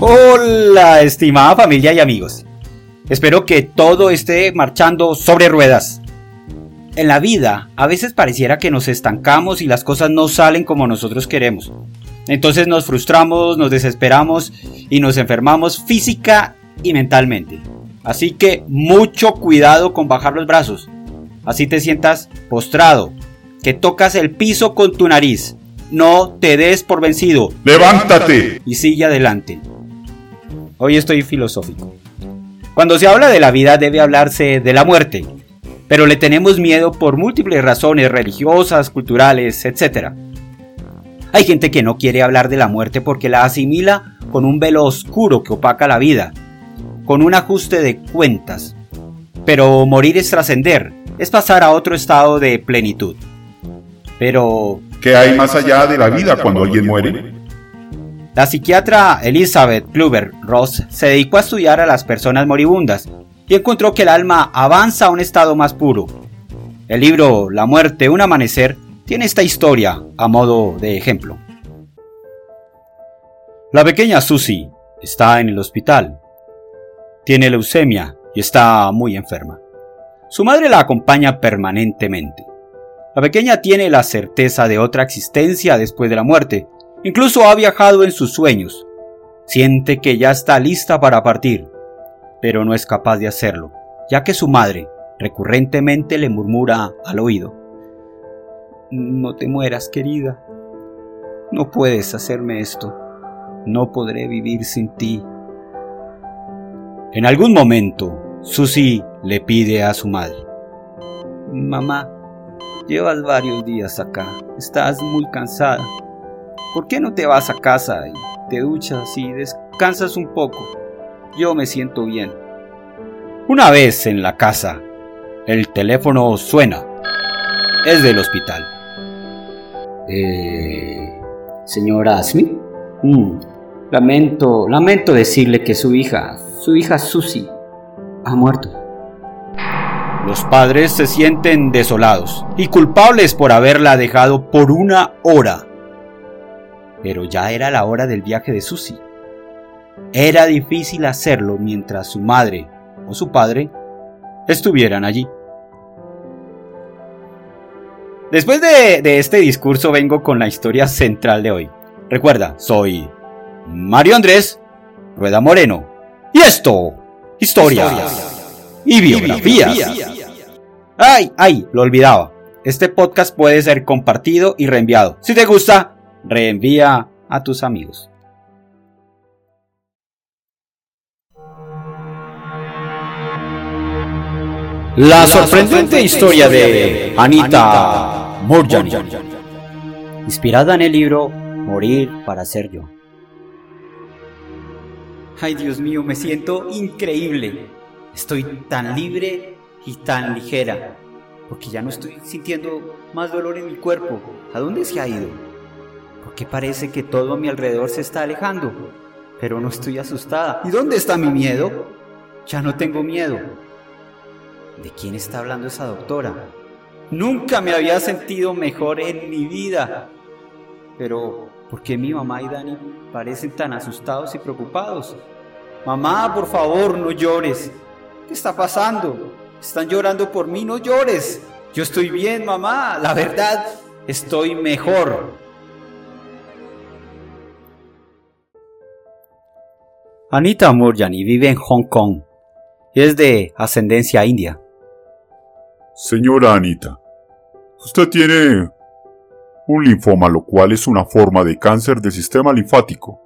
Hola, estimada familia y amigos. Espero que todo esté marchando sobre ruedas. En la vida, a veces pareciera que nos estancamos y las cosas no salen como nosotros queremos. Entonces nos frustramos, nos desesperamos y nos enfermamos física y mentalmente. Así que mucho cuidado con bajar los brazos. Así te sientas postrado, que tocas el piso con tu nariz. No te des por vencido. ¡Levántate! Y sigue adelante. Hoy estoy filosófico. Cuando se habla de la vida debe hablarse de la muerte, pero le tenemos miedo por múltiples razones religiosas, culturales, etc. Hay gente que no quiere hablar de la muerte porque la asimila con un velo oscuro que opaca la vida, con un ajuste de cuentas. Pero morir es trascender, es pasar a otro estado de plenitud. Pero... ¿Qué hay más allá de la vida cuando alguien muere? La psiquiatra Elizabeth Kluber Ross se dedicó a estudiar a las personas moribundas y encontró que el alma avanza a un estado más puro. El libro La muerte, un amanecer tiene esta historia a modo de ejemplo. La pequeña Susie está en el hospital. Tiene leucemia y está muy enferma. Su madre la acompaña permanentemente. La pequeña tiene la certeza de otra existencia después de la muerte Incluso ha viajado en sus sueños. Siente que ya está lista para partir, pero no es capaz de hacerlo, ya que su madre recurrentemente le murmura al oído. No te mueras, querida. No puedes hacerme esto. No podré vivir sin ti. En algún momento, Susie le pide a su madre. Mamá, llevas varios días acá. Estás muy cansada. ¿Por qué no te vas a casa y te duchas y descansas un poco? Yo me siento bien. Una vez en la casa, el teléfono suena. Es del hospital. Eh, señora Smith. Mm, lamento, lamento decirle que su hija, su hija Susie, ha muerto. Los padres se sienten desolados y culpables por haberla dejado por una hora pero ya era la hora del viaje de Susie. Era difícil hacerlo mientras su madre o su padre estuvieran allí. Después de, este discurso vengo con la historia central de hoy. Recuerda, soy Mario Andrés Rueda Moreno. Y esto, historia y biografías. Ay, ay, lo olvidaba. Este podcast puede ser compartido y reenviado. Si te gusta, reenvía a tus amigos. La sorprendente historia de Anita Murjani, inspirada en el libro Morir para ser yo. Ay Dios mío, me siento increíble. Estoy tan libre y tan ligera, porque ya no estoy sintiendo más dolor en mi cuerpo. ¿A dónde se ha ido? Porque parece que todo a mi alrededor se está alejando, pero no estoy asustada. ¿Y dónde está mi miedo? Ya no tengo miedo. ¿De quién está hablando esa doctora? Nunca me había sentido mejor en mi vida. Pero, ¿por qué mi mamá y Dani parecen tan asustados y preocupados? Mamá, por favor, no llores. ¿Qué está pasando? Están llorando por mí, no llores. Yo estoy bien, mamá. La verdad, estoy mejor. Anita Murjani vive en Hong Kong y es de ascendencia india. Señora Anita, usted tiene un linfoma, lo cual es una forma de cáncer del sistema linfático.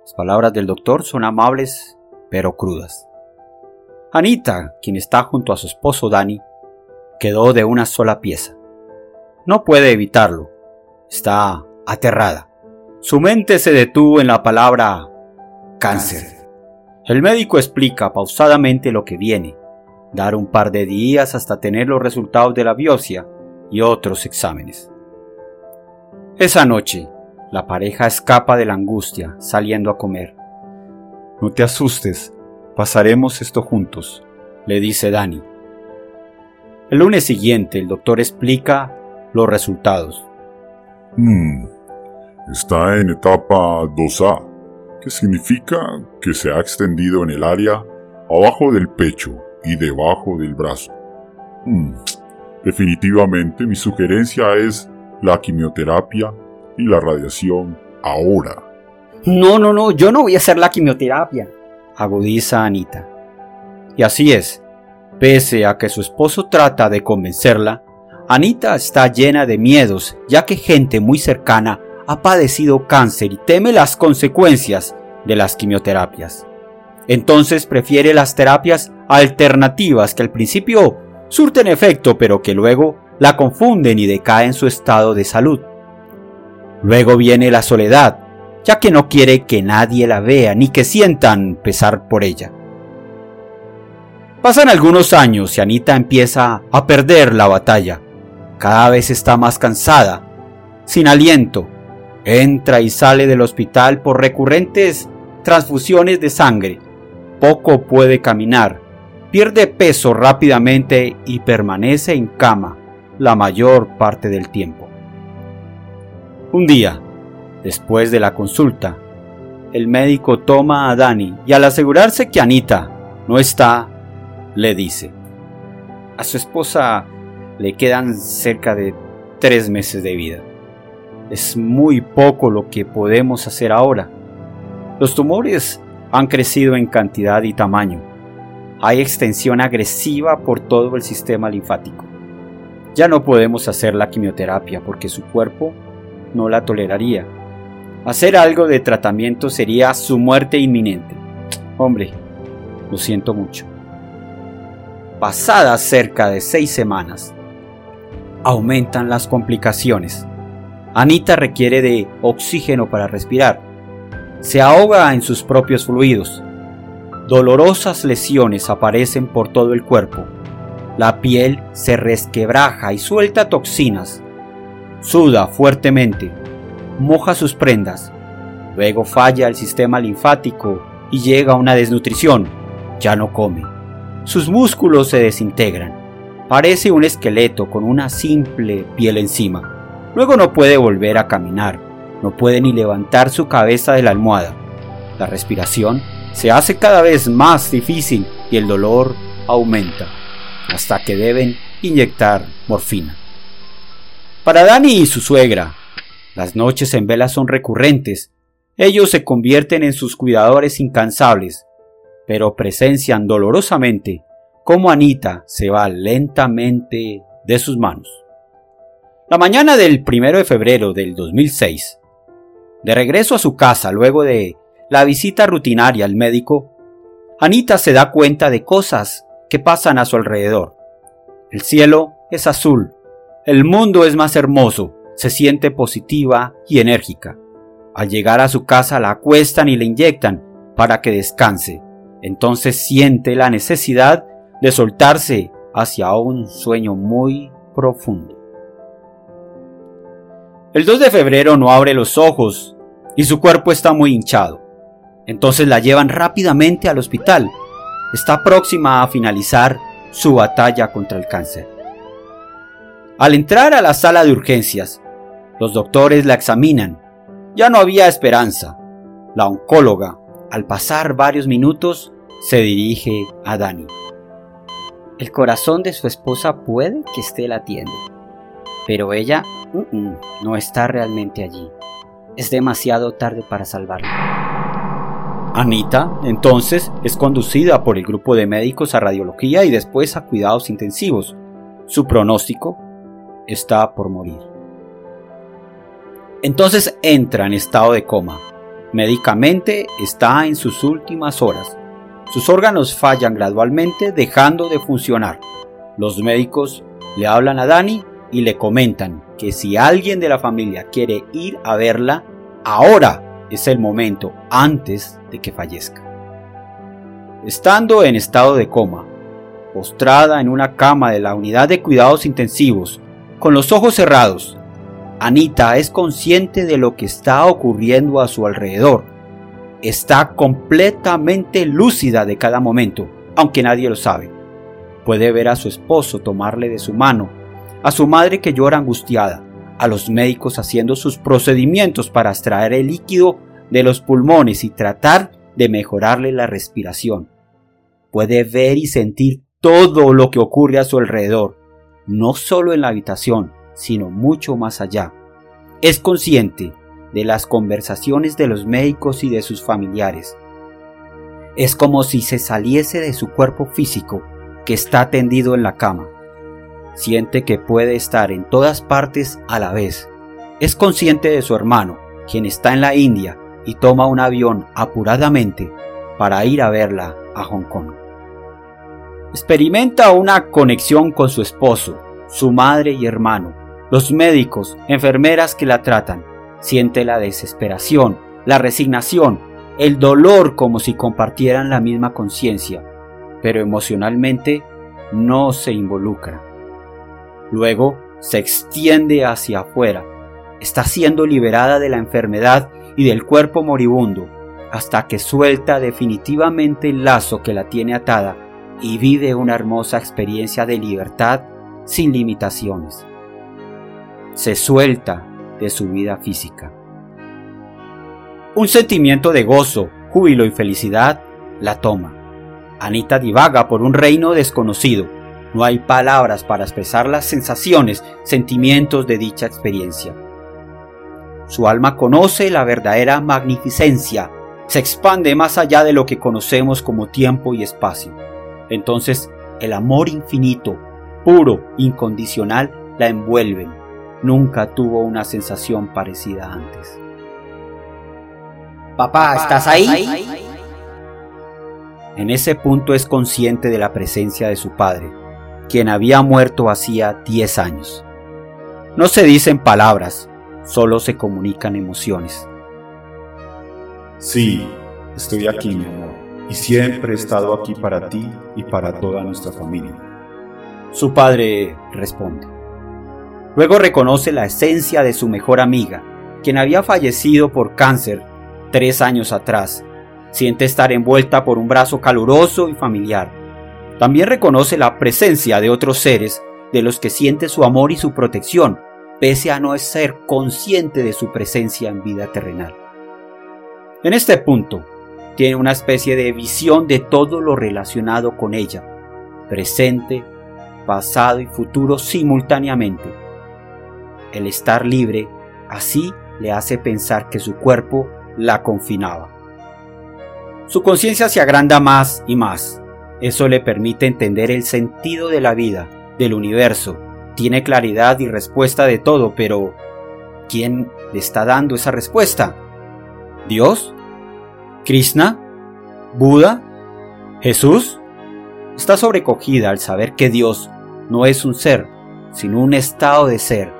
Las palabras del doctor son amables, pero crudas. Anita, quien está junto a su esposo Danny, quedó de una sola pieza. No puede evitarlo. Está aterrada. Su mente se detuvo en la palabra cáncer. El médico explica pausadamente lo que viene, dar un par de días hasta tener los resultados de la biopsia y otros exámenes. Esa noche, la pareja escapa de la angustia saliendo a comer. No te asustes, pasaremos esto juntos, le dice Dani. El lunes siguiente el doctor explica los resultados. Hmm, está en etapa 2A que significa que se ha extendido en el área abajo del pecho y debajo del brazo. Hmm, definitivamente mi sugerencia es la quimioterapia y la radiación ahora. No, no, no, yo no voy a hacer la quimioterapia, agudiza Anita. Y así es. Pese a que su esposo trata de convencerla, Anita está llena de miedos, ya que gente muy cercana ha padecido cáncer y teme las consecuencias de las quimioterapias. Entonces prefiere las terapias alternativas que al principio surten efecto pero que luego la confunden y decaen su estado de salud. Luego viene la soledad, ya que no quiere que nadie la vea ni que sientan pesar por ella. Pasan algunos años y Anita empieza a perder la batalla. Cada vez está más cansada, sin aliento. Entra y sale del hospital por recurrentes transfusiones de sangre. Poco puede caminar, pierde peso rápidamente y permanece en cama la mayor parte del tiempo. Un día, después de la consulta, el médico toma a Dani y al asegurarse que Anita no está, le dice, a su esposa le quedan cerca de tres meses de vida. Es muy poco lo que podemos hacer ahora. Los tumores han crecido en cantidad y tamaño. Hay extensión agresiva por todo el sistema linfático. Ya no podemos hacer la quimioterapia porque su cuerpo no la toleraría. Hacer algo de tratamiento sería su muerte inminente. Hombre, lo siento mucho. Pasadas cerca de seis semanas, aumentan las complicaciones. Anita requiere de oxígeno para respirar. Se ahoga en sus propios fluidos. Dolorosas lesiones aparecen por todo el cuerpo. La piel se resquebraja y suelta toxinas Suda fuertemente, moja sus prendas, luego falla el sistema linfático y llega a una desnutrición. Ya no come. Sus músculos se desintegran. Parece un esqueleto con una simple piel encima. Luego no puede volver a caminar. No puede ni levantar su cabeza de la almohada. La respiración se hace cada vez más difícil y el dolor aumenta, hasta que deben inyectar morfina. Para Dani y su suegra, las noches en vela son recurrentes. Ellos se convierten en sus cuidadores incansables, pero presencian dolorosamente cómo Anita se va lentamente de sus manos. La mañana del 1 de febrero del 2006, de regreso a su casa luego de la visita rutinaria al médico, Anita se da cuenta de cosas que pasan a su alrededor. El cielo es azul el mundo es más hermoso, se siente positiva y enérgica. Al llegar a su casa la acuestan y le inyectan para que descanse. Entonces siente la necesidad de soltarse hacia un sueño muy profundo. El 2 de febrero no abre los ojos y su cuerpo está muy hinchado. Entonces la llevan rápidamente al hospital. Está próxima a finalizar su batalla contra el cáncer. Al entrar a la sala de urgencias, los doctores la examinan. Ya no había esperanza. La oncóloga, al pasar varios minutos, se dirige a Dani. El corazón de su esposa puede que esté latiendo, pero ella no está realmente allí. Es demasiado tarde para salvarla. Anita, entonces, es conducida por el grupo de médicos a radiología y después a cuidados intensivos. Su pronóstico está por morir. Entonces entra en estado de coma. Médicamente está en sus últimas horas. Sus órganos fallan gradualmente dejando de funcionar. Los médicos le hablan a Dani y le comentan que si alguien de la familia quiere ir a verla, ahora es el momento antes de que fallezca. Estando en estado de coma, postrada en una cama de la unidad de cuidados intensivos, con los ojos cerrados, Anita es consciente de lo que está ocurriendo a su alrededor. Está completamente lúcida de cada momento, aunque nadie lo sabe. Puede ver a su esposo tomarle de su mano, a su madre que llora angustiada, a los médicos haciendo sus procedimientos para extraer el líquido de los pulmones y tratar de mejorarle la respiración. Puede ver y sentir todo lo que ocurre a su alrededor, no solo en la habitación, sino mucho más allá. Es consciente de las conversaciones de los médicos y de sus familiares. Es como si se saliese de su cuerpo físico que está tendido en la cama. Siente que puede estar en todas partes a la vez. Es consciente de su hermano, quien está en la India y toma un avión apuradamente para ir a verla a Hong Kong. Experimenta una conexión con su esposo, su madre y hermano, los médicos, enfermeras que la tratan. Siente la desesperación, la resignación, el dolor como si compartieran la misma conciencia, pero emocionalmente no se involucra. Luego se extiende hacia afuera. Está siendo liberada de la enfermedad y del cuerpo moribundo hasta que suelta definitivamente el lazo que la tiene atada y vive una hermosa experiencia de libertad sin limitaciones. Se suelta de su vida física. Un sentimiento de gozo, júbilo y felicidad la toma. Anita divaga por un reino desconocido. No hay palabras para expresar las sensaciones, sentimientos de dicha experiencia. Su alma conoce la verdadera magnificencia, se expande más allá de lo que conocemos como tiempo y espacio. Entonces el amor infinito, puro, incondicional, la envuelve. Nunca tuvo una sensación parecida antes. Papá, ¿estás ahí? En ese punto es consciente de la presencia de su padre, quien había muerto hacía 10 años. No se dicen palabras, solo se comunican emociones. Sí, estoy aquí, mi amor, y siempre he estado aquí para ti y para toda nuestra familia. Su padre responde. Luego reconoce la esencia de su mejor amiga, quien había fallecido por cáncer tres años atrás. Siente estar envuelta por un brazo caluroso y familiar. También reconoce la presencia de otros seres de los que siente su amor y su protección, pese a no ser consciente de su presencia en vida terrenal. En este punto, tiene una especie de visión de todo lo relacionado con ella, presente, pasado y futuro simultáneamente. El estar libre así le hace pensar que su cuerpo la confinaba. Su conciencia se agranda más y más. Eso le permite entender el sentido de la vida, del universo, tiene claridad y respuesta de todo, pero ¿quién le está dando esa respuesta? ¿Dios? ¿Krishna? ¿Buda? ¿Jesús? Está sobrecogida al saber que Dios no es un ser, sino un estado de ser,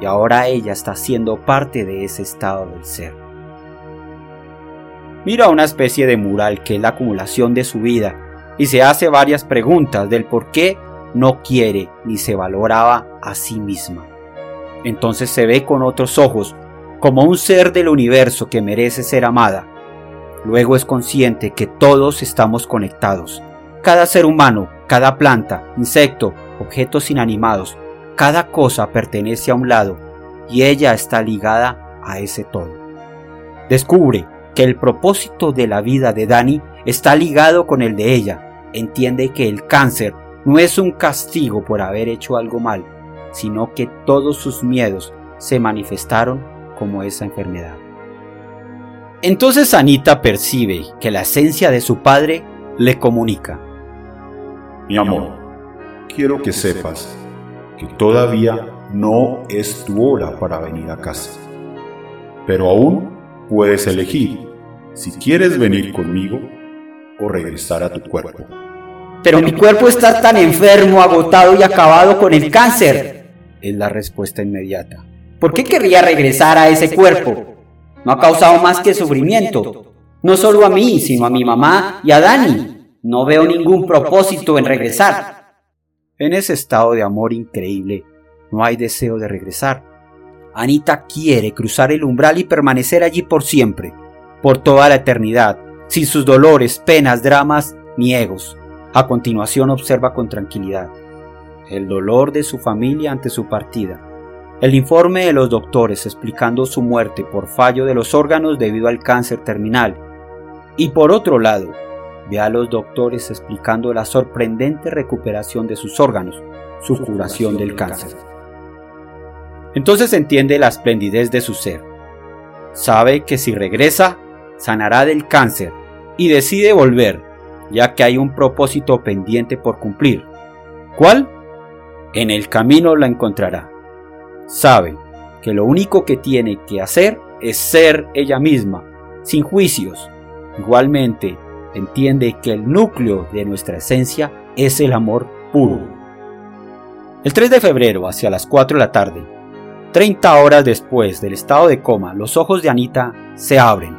y ahora ella está siendo parte de ese estado del ser. Mira una especie de mural que es la acumulación de su vida y se hace varias preguntas del por qué no quiere ni se valoraba a sí misma. Entonces se ve con otros ojos como un ser del universo que merece ser amada. Luego es consciente que todos estamos conectados. Cada ser humano, cada planta, insecto, objetos inanimados, cada cosa pertenece a un lado y ella está ligada a ese todo. Descubre que el propósito de la vida de Dani está ligado con el de ella. Entiende que el cáncer no es un castigo por haber hecho algo mal, sino que todos sus miedos se manifestaron como esa enfermedad. Entonces Anita percibe que la esencia de su padre le comunica. Mi amor, quiero que sepas que todavía no es tu hora para venir a casa. Pero aún puedes elegir si quieres venir conmigo o regresar a tu cuerpo. Pero mi cuerpo está tan enfermo, agotado y acabado con el cáncer. Es la respuesta inmediata. ¿Por qué querría regresar a ese cuerpo? No ha causado más que sufrimiento. No solo a mí, sino a mi mamá y a Dani. No veo ningún propósito en regresar. En ese estado de amor increíble, no hay deseo de regresar. Anita quiere cruzar el umbral y permanecer allí por siempre, por toda la eternidad, sin sus dolores, penas, dramas ni egos. A continuación observa con tranquilidad el dolor de su familia ante su partida. El informe de los doctores explicando su muerte por fallo de los órganos debido al cáncer terminal. Y por otro lado, ve a los doctores explicando la sorprendente recuperación de sus órganos, su curación del cáncer. Entonces entiende la esplendidez de su ser. Sabe que si regresa, sanará del cáncer y decide volver, ya que hay un propósito pendiente por cumplir. ¿Cuál? En el camino la encontrará. Sabe que lo único que tiene que hacer es ser ella misma, sin juicios. Igualmente, entiende que el núcleo de nuestra esencia es el amor puro. El 3 de febrero, hacia las 4 de la tarde, 30 horas después del estado de coma, los ojos de Anita se abren.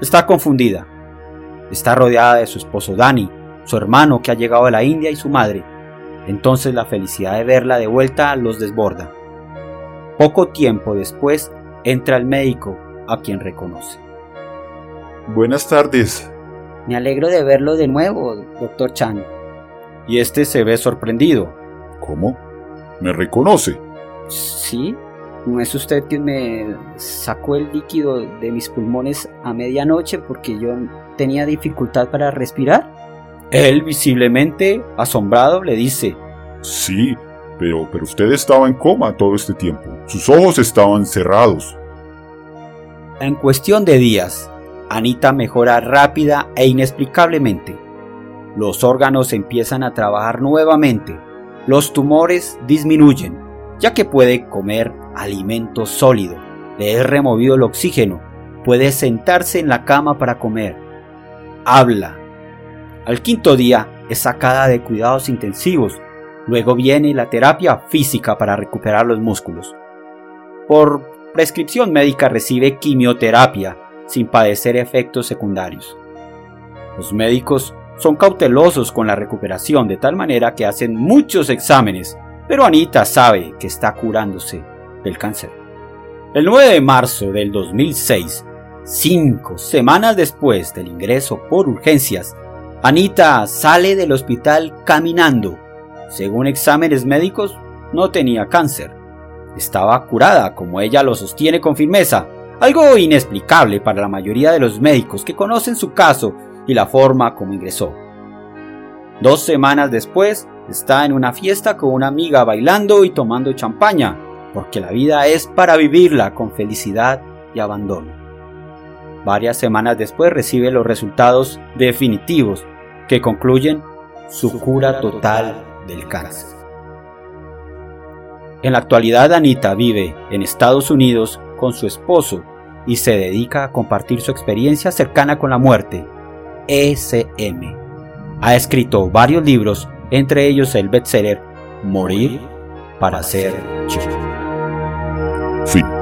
Está confundida. Está rodeada de su esposo Dani, su hermano que ha llegado de la India y su madre. Entonces la felicidad de verla de vuelta los desborda. Poco tiempo después entra el médico a quien reconoce. Buenas tardes. Me alegro de verlo de nuevo, doctor Chan. Y este se ve sorprendido. ¿Cómo? ¿Me reconoce? Sí, ¿no es usted quien me sacó el líquido de mis pulmones a medianoche porque yo tenía dificultad para respirar? Él, visiblemente asombrado, le dice, Sí, pero, pero usted estaba en coma todo este tiempo. Sus ojos estaban cerrados. En cuestión de días, Anita mejora rápida e inexplicablemente. Los órganos empiezan a trabajar nuevamente. Los tumores disminuyen ya que puede comer alimento sólido, le es removido el oxígeno, puede sentarse en la cama para comer, habla. Al quinto día es sacada de cuidados intensivos, luego viene la terapia física para recuperar los músculos. Por prescripción médica recibe quimioterapia sin padecer efectos secundarios. Los médicos son cautelosos con la recuperación de tal manera que hacen muchos exámenes pero Anita sabe que está curándose del cáncer. El 9 de marzo del 2006, cinco semanas después del ingreso por urgencias, Anita sale del hospital caminando. Según exámenes médicos, no tenía cáncer. Estaba curada, como ella lo sostiene con firmeza, algo inexplicable para la mayoría de los médicos que conocen su caso y la forma como ingresó. Dos semanas después, está en una fiesta con una amiga bailando y tomando champaña, porque la vida es para vivirla con felicidad y abandono. Varias semanas después recibe los resultados definitivos que concluyen su cura total del cáncer. En la actualidad Anita vive en Estados Unidos con su esposo y se dedica a compartir su experiencia cercana con la muerte, ECM. Ha escrito varios libros entre ellos el bestseller Morir para ser chico. Fin.